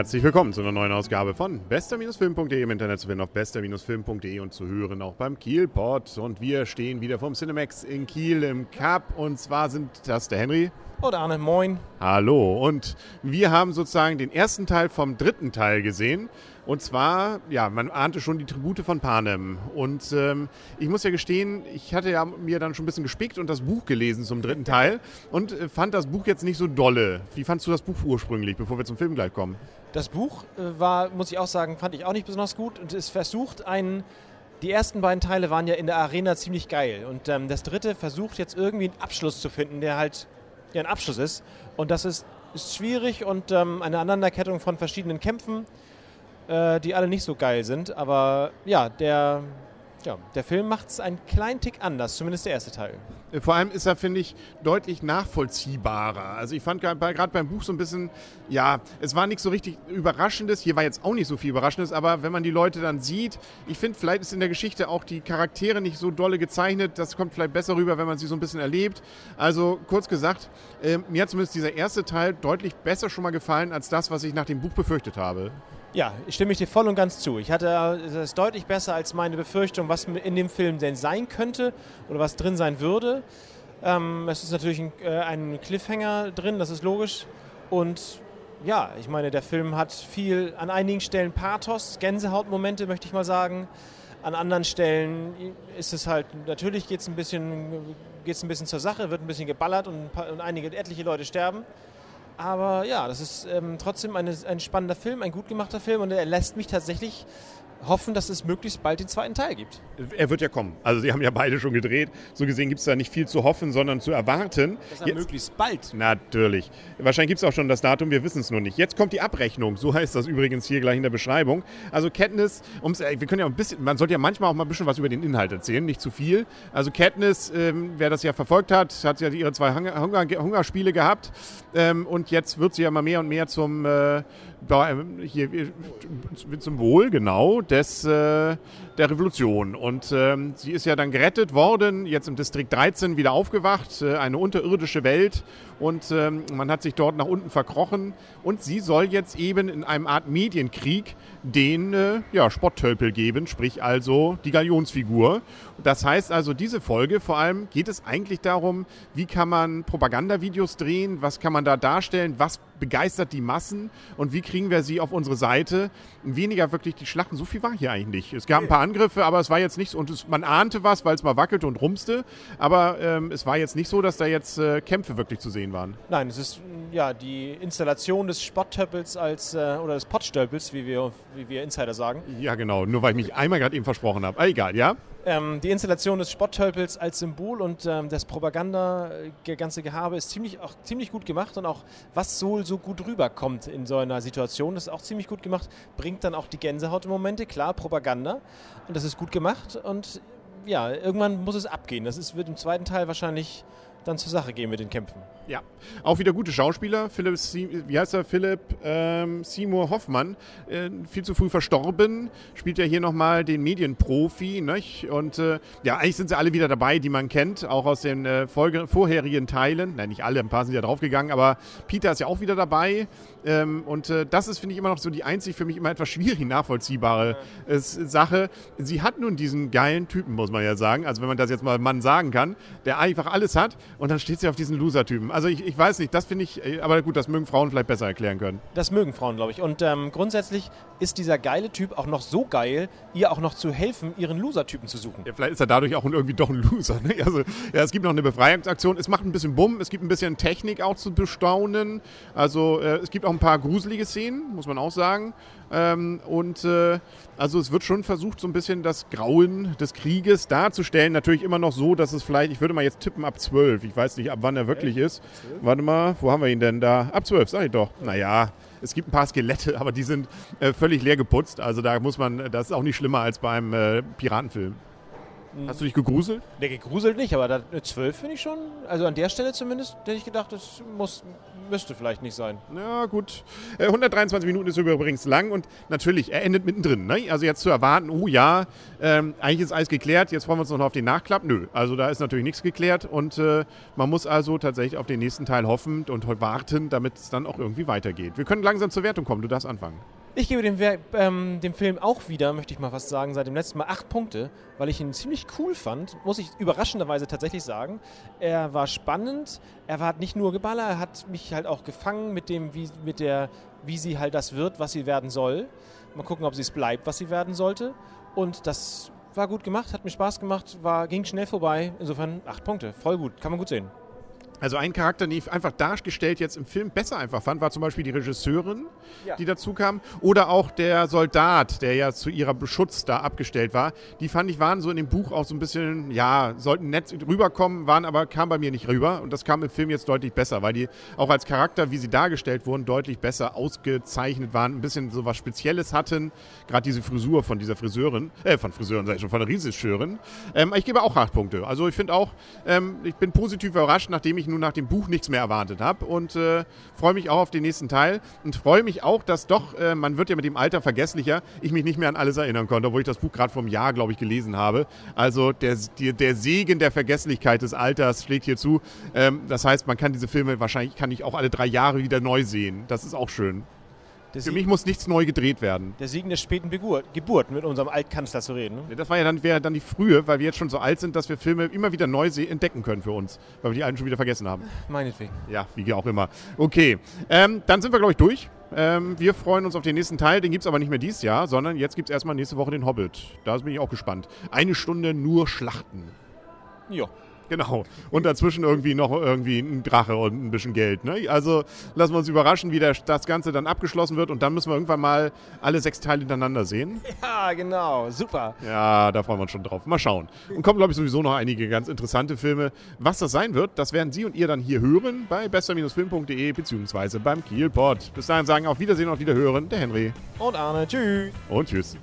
Herzlich willkommen zu einer neuen Ausgabe von bester-film.de im Internet zu finden auf bester-film.de und zu hören auch beim Kielpot. Und wir stehen wieder vom Cinemax in Kiel im Cup und zwar sind das der Henry. Und Arne, moin. Hallo. Und wir haben sozusagen den ersten Teil vom dritten Teil gesehen. Und zwar, ja, man ahnte schon die Tribute von Panem. Und ähm, ich muss ja gestehen, ich hatte ja mir dann schon ein bisschen gespickt und das Buch gelesen zum dritten Teil und äh, fand das Buch jetzt nicht so dolle. Wie fandst du das Buch ursprünglich, bevor wir zum Film gleich kommen? Das Buch äh, war, muss ich auch sagen, fand ich auch nicht besonders gut und es versucht einen. Die ersten beiden Teile waren ja in der Arena ziemlich geil und ähm, das dritte versucht jetzt irgendwie einen Abschluss zu finden, der halt ja, ein Abschluss ist. Und das ist, ist schwierig und ähm, eine Aneinanderkettung von verschiedenen Kämpfen äh, die alle nicht so geil sind. Aber ja, der, ja, der Film macht es einen kleinen Tick anders, zumindest der erste Teil. Vor allem ist er, finde ich, deutlich nachvollziehbarer. Also ich fand gerade beim Buch so ein bisschen, ja, es war nicht so richtig Überraschendes. Hier war jetzt auch nicht so viel Überraschendes, aber wenn man die Leute dann sieht, ich finde, vielleicht ist in der Geschichte auch die Charaktere nicht so dolle gezeichnet. Das kommt vielleicht besser rüber, wenn man sie so ein bisschen erlebt. Also kurz gesagt, äh, mir hat zumindest dieser erste Teil deutlich besser schon mal gefallen als das, was ich nach dem Buch befürchtet habe. Ja, stimme ich dir voll und ganz zu. Ich hatte es deutlich besser als meine Befürchtung, was in dem Film denn sein könnte oder was drin sein würde. Ähm, es ist natürlich ein, äh, ein Cliffhanger drin, das ist logisch. Und ja, ich meine, der Film hat viel, an einigen Stellen Pathos, Gänsehautmomente, möchte ich mal sagen. An anderen Stellen ist es halt, natürlich geht es ein, bisschen, ein bisschen zur Sache, wird ein bisschen geballert und, und einige, etliche Leute sterben. Aber ja, das ist ähm, trotzdem eine, ein spannender Film, ein gut gemachter Film und er lässt mich tatsächlich hoffen, dass es möglichst bald den zweiten Teil gibt. Er wird ja kommen. Also sie haben ja beide schon gedreht. So gesehen gibt es da nicht viel zu hoffen, sondern zu erwarten. Das Jetzt, möglichst bald. Natürlich. Wahrscheinlich gibt es auch schon das Datum, wir wissen es nur nicht. Jetzt kommt die Abrechnung. So heißt das übrigens hier gleich in der Beschreibung. Also Katniss, ums, wir können ja ein bisschen, man sollte ja manchmal auch mal ein bisschen was über den Inhalt erzählen, nicht zu viel. Also Katniss, ähm, wer das ja verfolgt hat, hat ja ihre zwei Hunger, Hunger, Hungerspiele gehabt. Ähm, und jetzt wird sie ja immer mehr und mehr zum äh, hier zum Wohl, genau, des, äh, der Revolution. Und ähm, sie ist ja dann gerettet worden, jetzt im Distrikt 13 wieder aufgewacht, äh, eine unterirdische Welt. Und ähm, man hat sich dort nach unten verkrochen. Und sie soll jetzt eben in einem Art Medienkrieg den äh, ja, Spotttölpel geben, sprich also die Galionsfigur. Das heißt also, diese Folge vor allem geht es eigentlich darum, wie kann man Propagandavideos drehen, was kann man da darstellen, was begeistert die Massen und wie kriegen wir sie auf unsere Seite. Weniger wirklich die Schlachten, so viel war hier eigentlich nicht. Es gab ein paar Angriffe, aber es war jetzt nicht so, und es, man ahnte was, weil es mal wackelte und rumste, aber ähm, es war jetzt nicht so, dass da jetzt äh, Kämpfe wirklich zu sehen waren. Nein, es ist ja die Installation des Spottöppels als, äh, oder des Pottstöppels, wie wir, wie wir Insider sagen. Ja, genau, nur weil ich mich einmal gerade eben versprochen habe. Ah, egal, ja? Ähm, die Installation des Spotttölpels als Symbol und ähm, das Propaganda, der ganze Gehabe ist ziemlich, auch ziemlich gut gemacht und auch was so, so gut rüberkommt in so einer Situation, das ist auch ziemlich gut gemacht, bringt dann auch die Gänsehautmomente, klar, Propaganda und das ist gut gemacht und ja, irgendwann muss es abgehen. Das ist, wird im zweiten Teil wahrscheinlich dann zur Sache gehen mit den Kämpfen. Ja, auch wieder gute Schauspieler. Philipp, wie heißt er? Philipp ähm, Seymour Hoffmann, äh, viel zu früh verstorben, spielt ja hier nochmal den Medienprofi. Nicht? Und äh, ja, eigentlich sind sie alle wieder dabei, die man kennt, auch aus den äh, Folge, vorherigen Teilen. Nein, nicht alle, ein paar sind ja draufgegangen, aber Peter ist ja auch wieder dabei. Ähm, und äh, das ist, finde ich, immer noch so die einzig für mich immer etwas schwierig nachvollziehbare ja. Sache. Sie hat nun diesen geilen Typen, muss man ja sagen. Also wenn man das jetzt mal Mann sagen kann, der einfach alles hat und dann steht sie auf diesen Loser-Typen. Also ich, ich weiß nicht, das finde ich, äh, aber gut, das mögen Frauen vielleicht besser erklären können. Das mögen Frauen, glaube ich. Und ähm, grundsätzlich ist dieser geile Typ auch noch so geil, ihr auch noch zu helfen, ihren Loser-Typen zu suchen. Ja, vielleicht ist er dadurch auch irgendwie doch ein Loser. Ne? Also, ja, es gibt noch eine Befreiungsaktion. Es macht ein bisschen Bumm, es gibt ein bisschen Technik auch zu bestaunen. Also äh, es gibt auch ein paar gruselige Szenen, muss man auch sagen. Ähm, und äh, also es wird schon versucht, so ein bisschen das Grauen des Krieges darzustellen. Natürlich immer noch so, dass es vielleicht, ich würde mal jetzt tippen, ab 12. Ich weiß nicht, ab wann er wirklich ist. 12? Warte mal, wo haben wir ihn denn da? Ab 12, sag ich doch. Naja, es gibt ein paar Skelette, aber die sind äh, völlig leer geputzt. Also da muss man, das ist auch nicht schlimmer als beim äh, Piratenfilm. Hast du dich gegruselt? Der gegruselt nicht, aber da, eine 12 finde ich schon. Also an der Stelle zumindest hätte ich gedacht, das muss, müsste vielleicht nicht sein. Ja, gut. Äh, 123 Minuten ist übrigens lang und natürlich, er endet mittendrin. Ne? Also jetzt zu erwarten, oh ja, ähm, eigentlich ist alles geklärt, jetzt freuen wir uns noch auf den Nachklapp. Nö, also da ist natürlich nichts geklärt und äh, man muss also tatsächlich auf den nächsten Teil hoffen und warten, damit es dann auch irgendwie weitergeht. Wir können langsam zur Wertung kommen, du darfst anfangen. Ich gebe dem, ähm, dem Film auch wieder, möchte ich mal fast sagen, seit dem letzten Mal acht Punkte, weil ich ihn ziemlich cool fand, muss ich überraschenderweise tatsächlich sagen. Er war spannend, er war nicht nur Geballer, er hat mich halt auch gefangen mit dem, wie, mit der, wie sie halt das wird, was sie werden soll. Mal gucken, ob sie es bleibt, was sie werden sollte. Und das war gut gemacht, hat mir Spaß gemacht, war, ging schnell vorbei. Insofern acht Punkte, voll gut, kann man gut sehen. Also ein Charakter, den ich einfach dargestellt jetzt im Film besser einfach fand, war zum Beispiel die Regisseurin, Ja. die dazu kam. Oder auch der Soldat, der ja zu ihrer Beschutz da abgestellt war. Die fand ich waren so in dem Buch auch so ein bisschen, ja, sollten nett rüberkommen, waren aber kam bei mir nicht rüber. Und das kam im Film jetzt deutlich besser, weil die auch als Charakter, wie sie dargestellt wurden, deutlich besser ausgezeichnet waren. Ein bisschen so was Spezielles hatten. Gerade diese Frisur von dieser Friseurin, äh, von Friseurin, sag ich schon, von der Regisseurin. Ähm, ich gebe auch acht Punkte. Also ich finde auch, ähm, ich bin positiv überrascht, nachdem ich nun nach dem Buch nichts mehr erwartet habe und äh, freue mich auch auf den nächsten Teil und freue mich auch, dass doch, äh, man wird ja mit dem Alter vergesslicher, ich mich nicht mehr an alles erinnern konnte, obwohl ich das Buch gerade vor einem Jahr, glaube ich, gelesen habe. Also der, der, der Segen der Vergesslichkeit des Alters schlägt hier zu. Ähm, das heißt, man kann diese Filme wahrscheinlich, kann ich auch alle drei Jahre wieder neu sehen. Das ist auch schön. Für Sieg, mich muss nichts neu gedreht werden. der Siegen der späten Geburt, Geburt mit unserem Altkanzler zu reden. Ne? Das war ja dann, wäre dann die frühe, weil wir jetzt schon so alt sind, dass wir Filme immer wieder neu entdecken können für uns, weil wir die alten schon wieder vergessen haben. Meinetwegen. Ja, wie auch immer. Okay, ähm, dann sind wir, glaube ich, durch. Ähm, wir freuen uns auf den nächsten Teil. Den gibt es aber nicht mehr dieses Jahr, sondern jetzt gibt es erstmal nächste Woche den Hobbit. Da bin ich auch gespannt. Eine Stunde nur Schlachten. Ja. Genau. Und dazwischen irgendwie noch irgendwie ein Drache und ein bisschen Geld. Ne? Also lassen wir uns überraschen, wie der, das Ganze dann abgeschlossen wird. Und dann müssen wir irgendwann mal alle sechs Teile hintereinander sehen. Ja, genau. Super. Ja, da freuen wir uns schon drauf. Mal schauen. Und kommen, glaube ich, sowieso noch einige ganz interessante Filme. Was das sein wird, das werden Sie und ihr dann hier hören bei bester-film.de beziehungsweise beim Kielpot. Bis dahin sagen auf Wiedersehen und Wiederhören der Henry Und Arne, tschüss. und tschüss.